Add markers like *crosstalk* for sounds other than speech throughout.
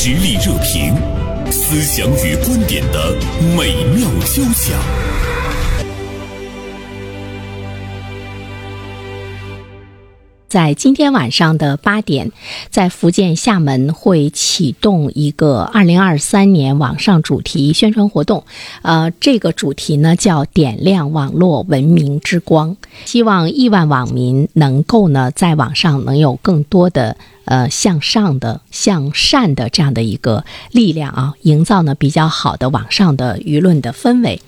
实力热评，思想与观点的美妙交响。在今天晚上的八点，在福建厦门会启动一个二零二三年网上主题宣传活动。呃，这个主题呢叫“点亮网络文明之光”，希望亿万网民能够呢在网上能有更多的。呃，向上的、向善的这样的一个力量啊，营造呢比较好的网上的舆论的氛围。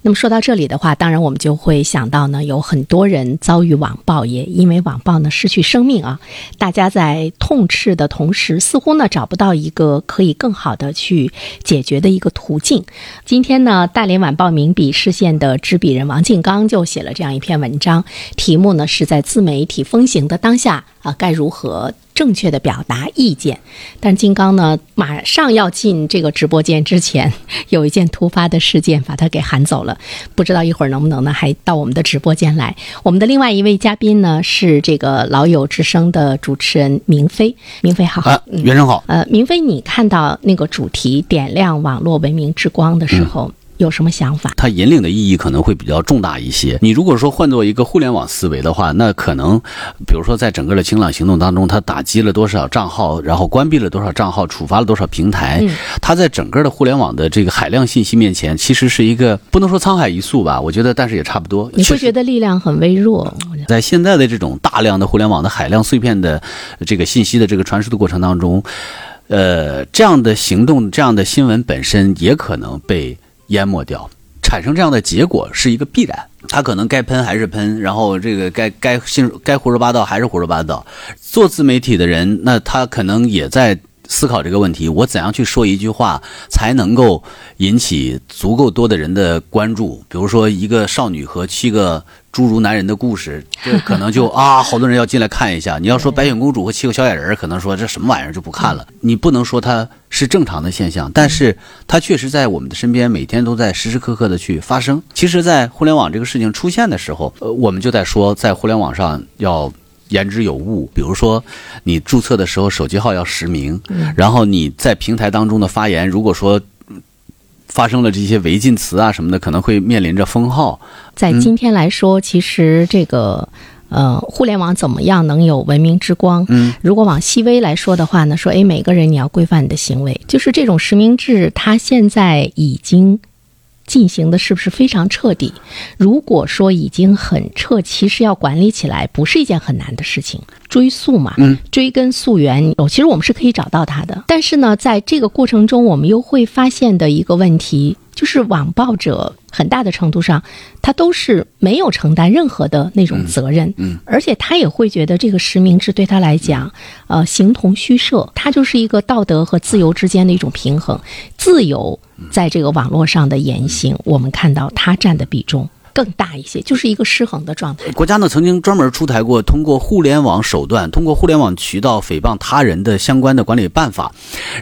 那么说到这里的话，当然我们就会想到呢，有很多人遭遇网暴，也因为网暴呢失去生命啊。大家在痛斥的同时，似乎呢找不到一个可以更好的去解决的一个途径。今天呢，大连晚报名笔视线的执笔人王静刚就写了这样一篇文章，题目呢是在自媒体风行的当下啊，该如何？正确的表达意见，但金刚呢，马上要进这个直播间之前，有一件突发的事件把他给喊走了，不知道一会儿能不能呢，还到我们的直播间来。我们的另外一位嘉宾呢，是这个老友之声的主持人明飞，明飞好，啊，袁生好，呃，明飞，你看到那个主题点亮网络文明之光的时候。有什么想法？它引领的意义可能会比较重大一些。你如果说换做一个互联网思维的话，那可能，比如说在整个的清朗行动当中，它打击了多少账号，然后关闭了多少账号，处罚了多少平台，它在整个的互联网的这个海量信息面前，其实是一个不能说沧海一粟吧？我觉得，但是也差不多。你会觉得力量很微弱。在现在的这种大量的互联网的海量碎片的这个信息的这个传输的过程当中，呃，这样的行动，这样的新闻本身也可能被。淹没掉，产生这样的结果是一个必然。他可能该喷还是喷，然后这个该该信该胡说八道还是胡说八道。做自媒体的人，那他可能也在。思考这个问题，我怎样去说一句话才能够引起足够多的人的关注？比如说，一个少女和七个侏儒男人的故事，*laughs* 这可能就啊，好多人要进来看一下。你要说白雪公主和七个小矮人，可能说这什么玩意儿就不看了。你不能说他是正常的现象，但是它确实在我们的身边，每天都在时时刻刻的去发生。其实，在互联网这个事情出现的时候，呃，我们就在说，在互联网上要。言之有物，比如说，你注册的时候手机号要实名，然后你在平台当中的发言，如果说发生了这些违禁词啊什么的，可能会面临着封号。在今天来说，其实这个呃，互联网怎么样能有文明之光？嗯，如果往细微来说的话呢，说哎，每个人你要规范你的行为，就是这种实名制，它现在已经。进行的是不是非常彻底？如果说已经很彻，其实要管理起来不是一件很难的事情。追溯嘛，嗯，追根溯源，其实我们是可以找到它的。但是呢，在这个过程中，我们又会发现的一个问题，就是网暴者很大的程度上，他都是没有承担任何的那种责任，嗯，而且他也会觉得这个实名制对他来讲，呃，形同虚设。他就是一个道德和自由之间的一种平衡，自由。在这个网络上的言行，我们看到它占的比重更大一些，就是一个失衡的状态。国家呢曾经专门出台过通过互联网手段、通过互联网渠道诽谤他人的相关的管理办法，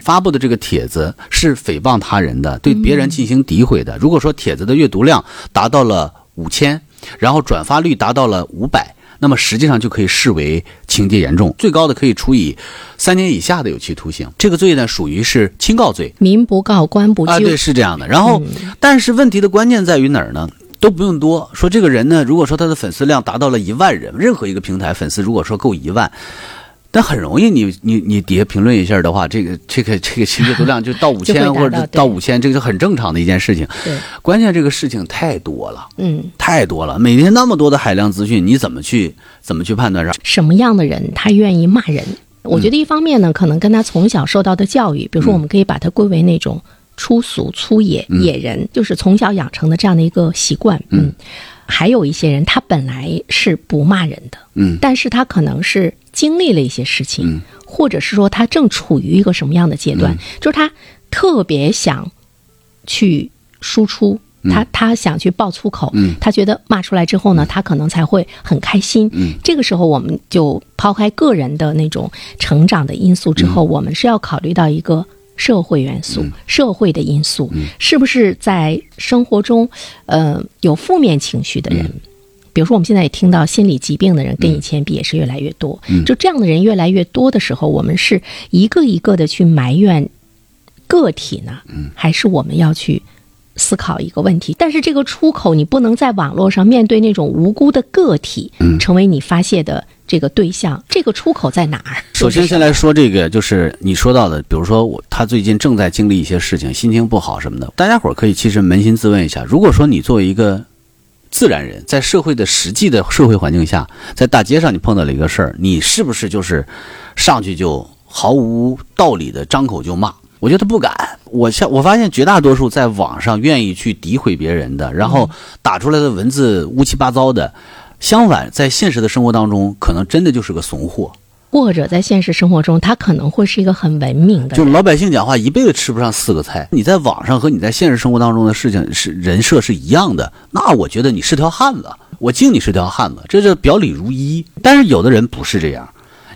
发布的这个帖子是诽谤他人的，对别人进行诋毁的。如果说帖子的阅读量达到了五千，然后转发率达到了五百。那么实际上就可以视为情节严重，最高的可以处以三年以下的有期徒刑。这个罪呢，属于是轻告罪，民不告，官不究。啊，对，是这样的。然后，但是问题的关键在于哪儿呢？都不用多说，这个人呢，如果说他的粉丝量达到了一万人，任何一个平台粉丝如果说够一万。但很容易，你你你底下评论一下的话，这个这个这个阅读量就到五 *laughs* 千或者到五千，这个是很正常的一件事情。对，关键这个事情太多了，嗯，太多了，每天那么多的海量资讯，你怎么去怎么去判断上什么样的人他愿意骂人？我觉得一方面呢，可能跟他从小受到的教育，比如说我们可以把它归为那种粗俗粗野野人，就是从小养成的这样的一个习惯。嗯，还有一些人他本来是不骂人的，嗯，但是他可能是。经历了一些事情，或者是说他正处于一个什么样的阶段，就是他特别想去输出，他他想去爆粗口，他觉得骂出来之后呢，他可能才会很开心。这个时候，我们就抛开个人的那种成长的因素之后，我们是要考虑到一个社会元素、社会的因素，是不是在生活中，呃，有负面情绪的人。比如说，我们现在也听到心理疾病的人跟以前比也是越来越多。就这样的人越来越多的时候，我们是一个一个的去埋怨个体呢？嗯，还是我们要去思考一个问题。但是这个出口，你不能在网络上面对那种无辜的个体，嗯成为你发泄的这个对象。这个出口在哪儿？首先，先来说这个，就是你说到的，比如说我他最近正在经历一些事情，心情不好什么的，大家伙儿可以其实扪心自问一下，如果说你作为一个自然人，在社会的实际的社会环境下，在大街上你碰到了一个事儿，你是不是就是上去就毫无道理的张口就骂？我觉得不敢。我像我发现绝大多数在网上愿意去诋毁别人的，然后打出来的文字乌七八糟的，相反，在现实的生活当中，可能真的就是个怂货。或者在现实生活中，他可能会是一个很文明的人。就老百姓讲话一辈子吃不上四个菜，你在网上和你在现实生活当中的事情是人设是一样的，那我觉得你是条汉子，我敬你是条汉子，这就表里如一。但是有的人不是这样，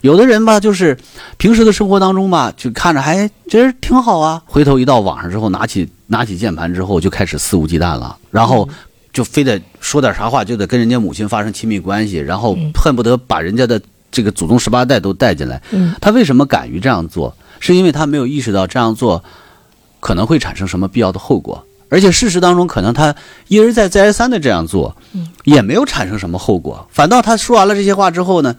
有的人吧，就是平时的生活当中吧，就看着还觉得挺好啊，回头一到网上之后，拿起 *laughs* 拿起键盘之后就开始肆无忌惮了，然后就非得说点啥话，就得跟人家母亲发生亲密关系，然后恨不得把人家的这个祖宗十八代都带进来。嗯他为什么敢于这样做？是因为他没有意识到这样做可能会产生什么必要的后果，而且事实当中，可能他一而再再而三的这样做，也没有产生什么后果，反倒他说完了这些话之后呢，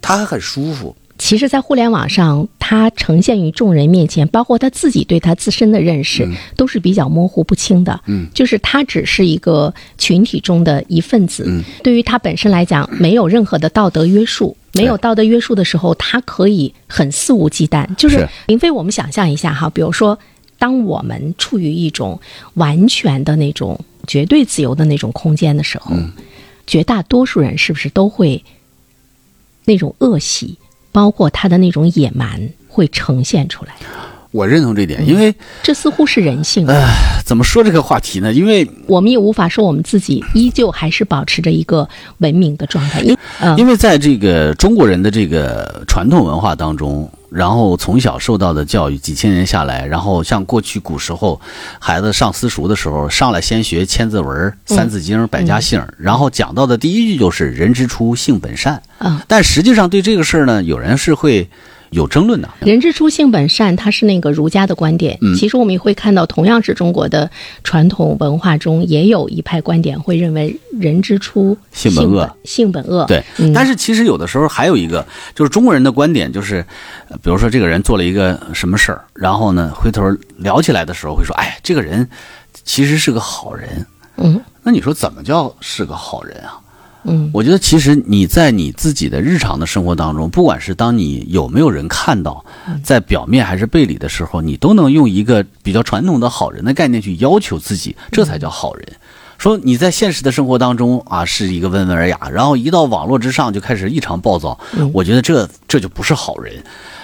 他还很舒服。其实，在互联网上，他呈现于众人面前，包括他自己对他自身的认识，都是比较模糊不清的。嗯，就是他只是一个群体中的一份子。嗯，对于他本身来讲，没有任何的道德约束。没有道德约束的时候，他可以很肆无忌惮。就是是林飞，我们想象一下哈，比如说，当我们处于一种完全的那种绝对自由的那种空间的时候，绝大多数人是不是都会那种恶习，包括他的那种野蛮会呈现出来？我认同这点，因为这似乎是人性。怎么说这个话题呢？因为我们也无法说我们自己依旧还是保持着一个文明的状态，因呃，因为在这个中国人的这个传统文化当中，然后从小受到的教育几千年下来，然后像过去古时候孩子上私塾的时候，上来先学千字文、三字经、百家姓，然后讲到的第一句就是“人之初，性本善”。嗯，但实际上对这个事儿呢，有人是会有争论的。人之初性本善，它是那个儒家的观点。嗯其实我们也会看到，同样是中国的传统文化中，也有一派观点会认为人之初性本恶，性本恶。对，嗯但是其实有的时候还有一个，就是中国人的观点，就是，呃比如说这个人做了一个什么事儿，然后呢，回头聊起来的时候会说，哎，这个人其实是个好人。嗯那你说怎么叫是个好人啊？嗯我觉得其实你在你自己的日常的生活当中，不管是当你有没有人看到，在表面还是背里的时候，你都能用一个比较传统的好人的概念去要求自己，这才叫好人。说你在现实的生活当中啊是一个温文尔雅，然后一到网络之上就开始异常暴躁，我觉得这这就不是好人。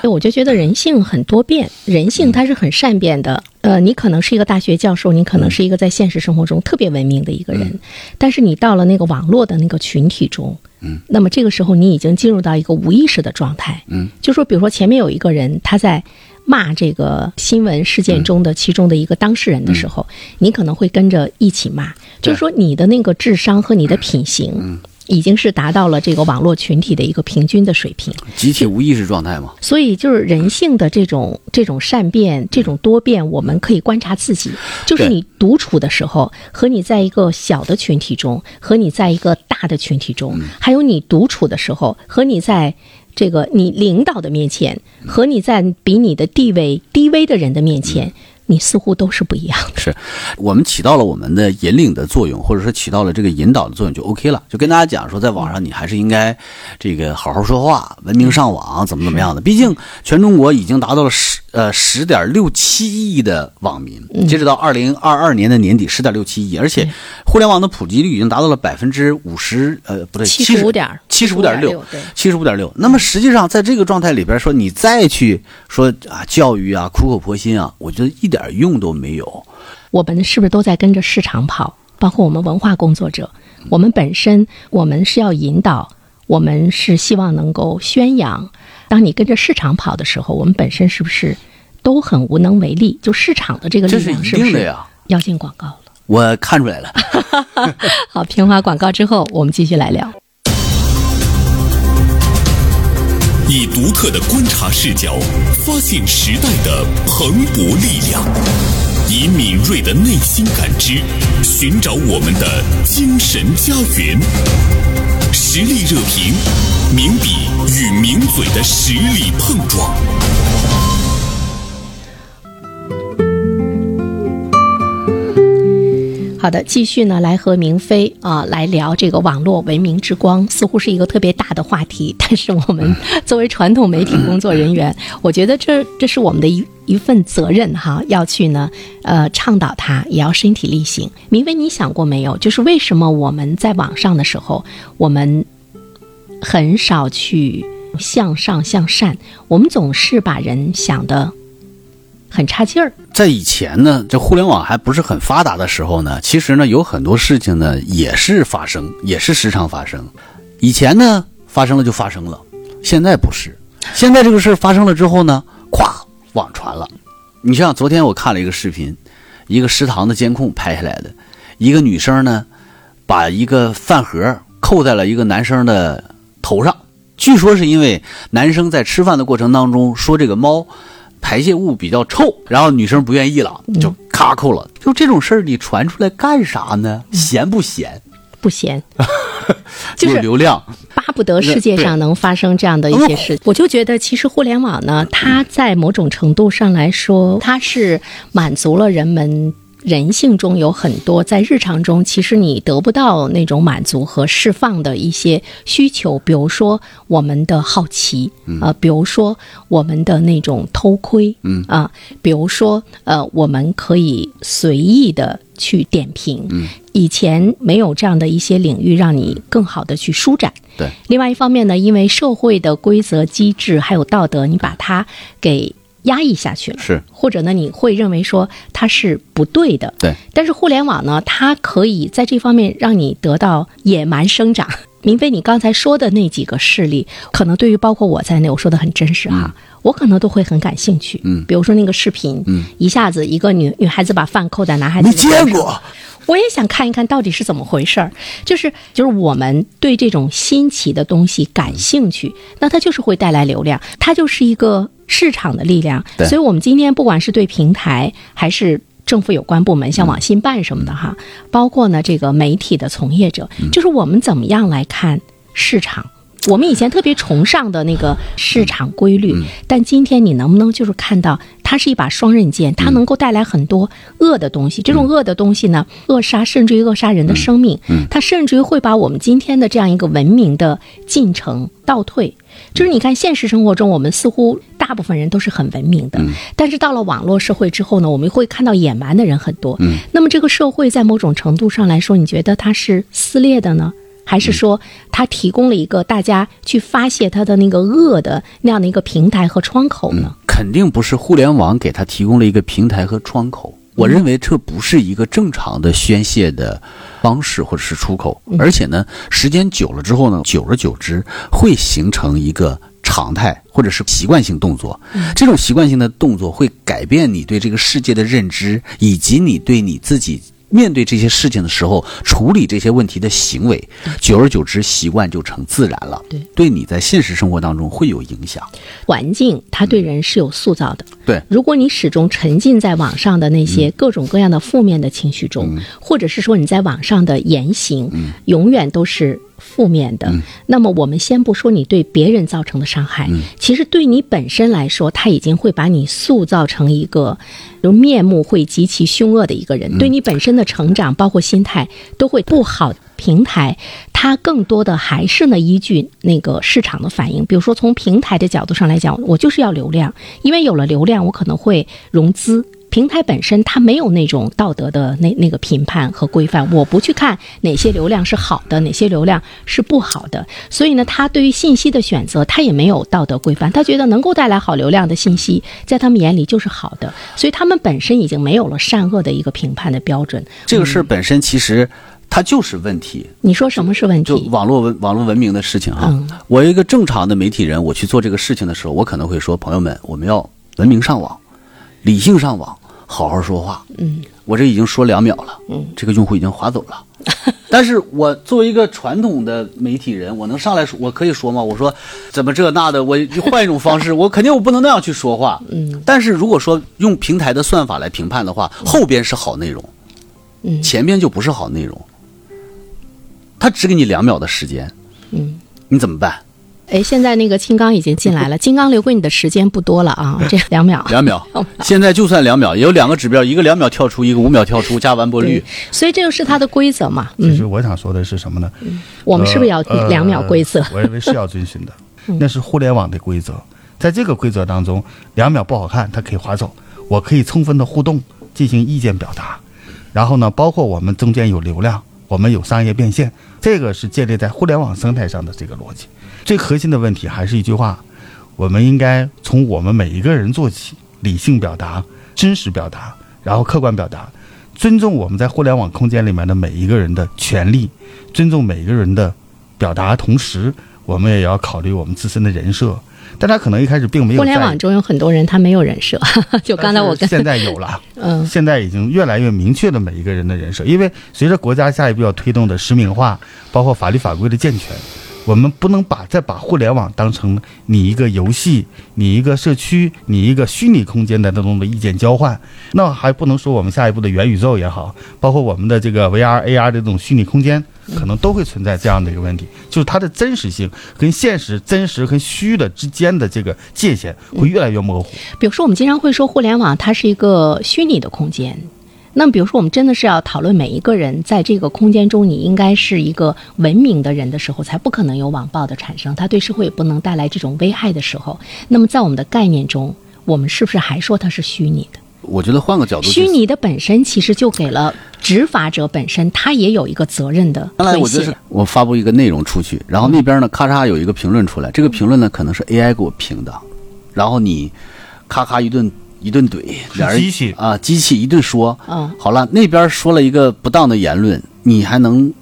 对，我就觉得人性很多变，人性它是很善变的。呃，你可能是一个大学教授，你可能是一个在现实生活中特别文明的一个人，但是你到了那个网络的那个群体中，嗯，那么这个时候你已经进入到一个无意识的状态，嗯，就说比如说前面有一个人他在。骂这个新闻事件中的其中的一个当事人的时候，你可能会跟着一起骂，就是说你的那个智商和你的品行，已经是达到了这个网络群体的一个平均的水平。集体无意识状态嘛，所以就是人性的这种这种善变、这种多变，我们可以观察自己。就是你独处的时候，和你在一个小的群体中，和你在一个大的群体中，还有你独处的时候，和你在这个你领导的面前，和你在比你的地位低微的人的面前，你似乎都是不一样的。是我们起到了我们的引领的作用，或者说起到了这个引导的作用，就 OK 了。就跟大家讲说，在网上你还是应该这个好好说话，文明上网，怎么怎么样的。毕竟全中国已经达到了十呃十点六七亿的网民，截止到二零二二年的年底，十点六七亿，而且互联网的普及率已经达到了百分之五十，呃，不对，七十75点七十五点六，七十五点六。那么实际上，在这个状态里边说，你再去说啊教育啊苦口婆心啊，我觉得一点用都没有。我们是不是都在跟着市场跑？包括我们文化工作者，我们本身我们是要引导，我们是希望能够宣扬。当你跟着市场跑的时候，我们本身是不是都很无能为力？就市场的这个力量是不是呀。要进广告了？我看出来了。*laughs* *laughs* 好，平滑广告之后，我们继续来聊。以独特的观察视角，发现时代的蓬勃力量；以敏锐的内心感知，寻找我们的精神家园。实力热评，名笔与名嘴的实力碰撞。好的，继续呢，来和明飞啊、来聊这个网络文明之光，似乎是一个特别大的话题。但是我们 *laughs* 作为传统媒体工作人员，我觉得这这是我们的一一份责任哈，要去呢呃倡导它，也要身体力行。明飞，你想过没有？就是为什么我们在网上的时候，我们很少去向上向善，我们总是把人想的很差劲儿。在以前呢，这互联网还不是很发达的时候呢，其实呢有很多事情呢也是发生，也是时常发生。以前呢发生了就发生了，现在不是。现在这个事儿发生了之后呢，咵网传了。你像昨天我看了一个视频，一个食堂的监控拍下来的，一个女生呢把一个饭盒扣在了一个男生的头上，据说是因为男生在吃饭的过程当中说这个猫。排泄物比较臭，然后女生不愿意了，就咔扣了。就这种事儿，你传出来干啥呢？闲不闲？不闲，*laughs* 就是流量。巴不得世界上能发生这样的一些事。我就觉得，其实互联网呢，它在某种程度上来说，它是满足了人们。人性中有很多在日常中，其实你得不到那种满足和释放的一些需求，比如说我们的好奇，呃，比如说我们的那种偷窥，嗯啊，比如说呃，我们可以随意的去点评，嗯，以前没有这样的一些领域让你更好的去舒展。对，另外一方面呢，因为社会的规则机制还有道德，你把它给。压抑下去了，是，或者呢，你会认为说它是不对的，对。但是互联网呢，它可以在这方面让你得到野蛮生长。明飞，你刚才说的那几个事例，可能对于包括我在内，我说的很真实哈，我可能都会很感兴趣。嗯，比如说那个视频，嗯，一下子一个女女孩子把饭扣在男孩子，没见过。我也想看一看到底是怎么回事儿，就是就是我们对这种新奇的东西感兴趣，那它就是会带来流量，它就是一个市场的力量。所以，我们今天不管是对平台还是政府有关部门，像网信办什么的哈，包括呢这个媒体的从业者，就是我们怎么样来看市场。我们以前特别崇尚的那个市场规律，但今天你能不能就是看到它是一把双刃剑，它能够带来很多恶的东西。这种恶的东西呢，扼杀甚至于扼杀人的生命，它甚至于会把我们今天的这样一个文明的进程倒退。就是你看现实生活中，我们似乎大部分人都是很文明的，但是到了网络社会之后呢，我们会看到野蛮的人很多。那么这个社会在某种程度上来说，你觉得它是撕裂的呢？还是说，它提供了一个大家去发泄他的那个恶的那样的一个平台和窗口呢？肯定不是互联网给他提供了一个平台和窗口。我认为这不是一个正常的宣泄的方式或者是出口。而且呢，时间久了之后呢，久而久之会形成一个常态或者是习惯性动作。这种习惯性的动作会改变你对这个世界的认知，以及你对你自己。面对这些事情的时候，处理这些问题的行为，久而久之，习惯就成自然了。对，对你在现实生活当中会有影响。环境它对人是有塑造的。对，如果你始终沉浸在网上的那些各种各样的负面的情绪中，或者是说你在网上的言行，永远都是。负面的，那么我们先不说你对别人造成的伤害，其实对你本身来说，他已经会把你塑造成一个，就面目会极其凶恶的一个人，对你本身的成长，包括心态都会不好。平台它更多的还是呢依据那个市场的反应，比如说从平台的角度上来讲，我就是要流量，因为有了流量，我可能会融资。平台本身它没有那种道德的那那个评判和规范，我不去看哪些流量是好的，哪些流量是不好的，所以呢，他对于信息的选择，他也没有道德规范，他觉得能够带来好流量的信息，在他们眼里就是好的，所以他们本身已经没有了善恶的一个评判的标准。这个事儿本身其实它就是问题。你说什么是问题就题？网络文网络文明的事情哈。我一个正常的媒体人，我去做这个事情的时候，我可能会说：朋友们，我们要文明上网，理性上网。好好说话，嗯，我这已经说两秒了，嗯，这个用户已经划走了。*laughs* 但是我作为一个传统的媒体人，我能上来说，我可以说吗？我说怎么这那的，我就换一种方式，*laughs* 我肯定我不能那样去说话。嗯，但是如果说用平台的算法来评判的话，后边是好内容，嗯前边就不是好内容。他只给你两秒的时间，嗯，你怎么办？哎，现在那个金刚已经进来了，*laughs* 金刚留给你的时间不多了啊，*laughs* 这两秒。两秒，现在就算两秒，也有两个指标，一个两秒跳出，一个五秒跳出，加完播率。*laughs* 所以这就是它的规则嘛。其实嗯，我想说的是什么呢？我们是不是要呃两秒规则？嗯我认为是要遵循的，那是互联网的规则。在这个规则当中，两秒不好看，它可以划走。我可以充分的互动，进行意见表达。然后呢，包括我们中间有流量，我们有商业变现，这个是建立在互联网生态上的这个逻辑。最核心的问题还是一句话：我们应该从我们每一个人做起，理性表达、真实表达，然后客观表达，尊重我们在互联网空间里面的每一个人的权利，尊重每一个人的表达，同时我们也要考虑我们自身的人设。但他可能一开始并没有互联网中有很多人他没有人设，*laughs* 就刚才我跟现在有了，*laughs* 嗯现在已经越来越明确了每一个人的人设，因为随着国家下一步要推动的实名化，包括法律法规的健全，我们不能把再把互联网当成你一个游戏、你一个社区、你一个虚拟空间的那种的意见交换，那还不能说我们下一步的元宇宙也好，包括我们的这个 VR、AR 的这种虚拟空间，可能都会存在这样的一个问题，就是它的真实性跟现实、真实和虚的之间的这个界限会越来越模糊。比如说，我们经常会说互联网它是一个虚拟的空间。那么，比如说，我们真的是要讨论每一个人在这个空间中，你应该是一个文明的人的时候，才不可能有网暴的产生，它对社会也不能带来这种危害的时候，那么在我们的概念中，我们是不是还说它是虚拟的？我觉得换个角度虚拟的本身其实就给了执法者本身，他也有一个责任的将来我觉得是。我发布一个内容出去，然后那边呢咔嚓有一个评论出来，这个评论呢可能是 AI 给我评的，然后你咔咔一顿一顿怼，俩人机器啊机器一顿说，嗯好了那边说了一个不当的言论，你还能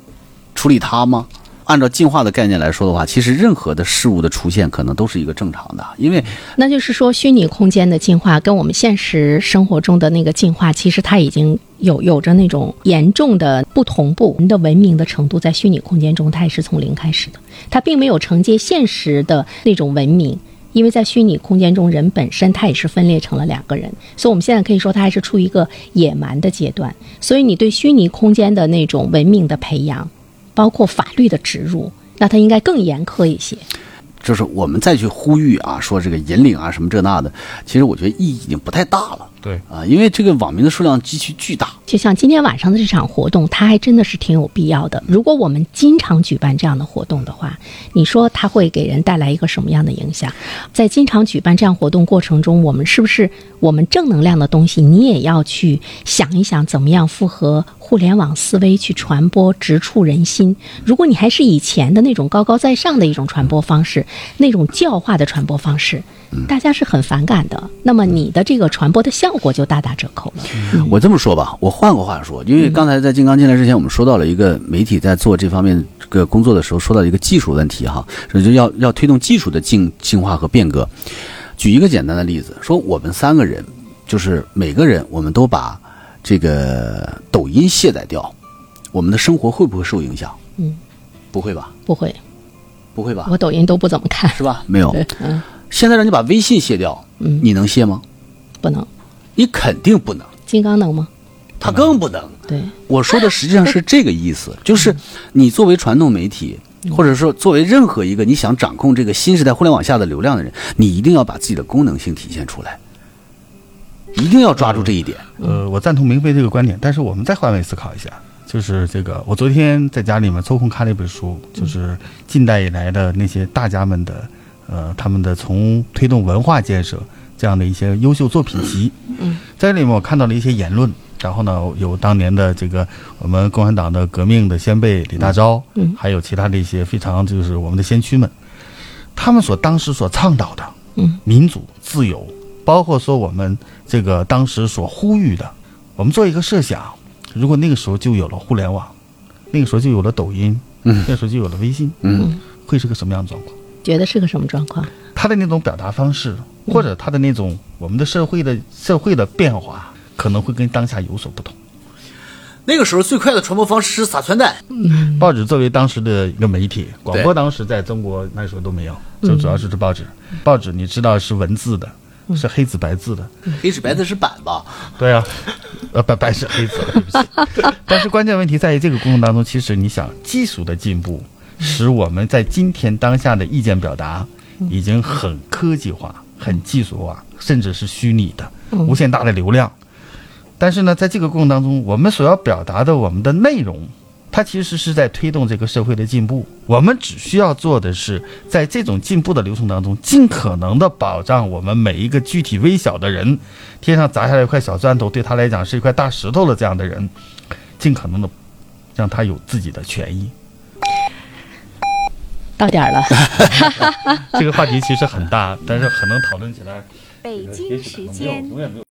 处理它吗？按照进化的概念来说的话，其实任何的事物的出现可能都是一个正常的，因为那就是说，虚拟空间的进化跟我们现实生活中的那个进化，其实它已经有有着那种严重的不同步。人的文明的程度在虚拟空间中，它也是从零开始的，它并没有承接现实的那种文明。因为在虚拟空间中，人本身他也是分裂成了两个人，所以我们现在可以说，他还是处于一个野蛮的阶段。所以，你对虚拟空间的那种文明的培养，包括法律的植入，那它应该更严苛一些。就是我们再去呼吁啊，说这个引领啊什么这那的，其实我觉得意义已经不太大了对，啊，因为这个网民的数量极其巨大。就像今天晚上的这场活动，它还真的是挺有必要的。如果我们经常举办这样的活动的话，你说它会给人带来一个什么样的影响？在经常举办这样活动过程中，我们是不是我们正能量的东西，你也要去想一想，怎么样符合互联网思维去传播，直触人心？如果你还是以前的那种高高在上的一种传播方式，那种教化的传播方式，大家是很反感的。那么你的这个传播的效果就大打折扣了。我这么说吧，我换个话说，因为刚才在金刚进来之前，我们说到了一个媒体在做这方面这个工作的时候，说到一个技术问题哈，这就要要推动技术的进进化和变革。举一个简单的例子，说我们三个人，就是每个人我们都把这个抖音卸载掉，我们的生活会不会受影响？嗯，不会吧？不会，不会吧？我抖音都不怎么看。是吧？没有。嗯，现在让你把微信卸掉，嗯你能卸吗？不能。你肯定不能，金刚能吗？他更不能。对，我说的实际上是这个意思，就是你作为传统媒体，或者说作为任何一个你想掌控这个新时代互联网下的流量的人，你一定要把自己的功能性体现出来，一定要抓住这一点。呃，我赞同明飞这个观点，但是我们再换位思考一下，就是这个，我昨天在家里面抽空看了一本书，就是近代以来的那些大家们的，呃，他们的从推动文化建设这样的一些优秀作品集。嗯，在这里面我看到了一些言论，然后呢，有当年的这个我们共产党的革命的先辈李大钊，嗯。还有其他的一些非常就是我们的先驱们，他们所当时所倡导的，嗯，民主自由，包括说我们这个当时所呼吁的，我们做一个设想，如果那个时候就有了互联网，那个时候就有了抖音，嗯那时候就有了微信，嗯，会是个什么样的状况？觉得是个什么状况？他的那种表达方式，或者他的那种我们的社会的社会的变化，可能会跟当下有所不同。那个时候最快的传播方式是撒传单，报纸作为当时的一个媒体，广播当时在中国那时候都没有，就主要是这报纸。报纸你知道是文字的，是黑字白字的，黑纸白字是板吧？*laughs* 对啊，呃白白是黑字，对不起。*laughs* 但是关键问题在于这个过程当中，其实你想技术的进步，使我们在今天当下的意见表达已经很科技化、很技术化，甚至是虚拟的、无限大的流量。但是呢，在这个过程当中，我们所要表达的我们的内容，它其实是在推动这个社会的进步。我们只需要做的是，在这种进步的流程当中，尽可能的保障我们每一个具体微小的人，天上砸下来一块小砖头，对他来讲是一块大石头的这样的人，尽可能的让他有自己的权益。到点儿了，*laughs* 这个话题其实很大，但是可能讨论起来，北京时间永远没有。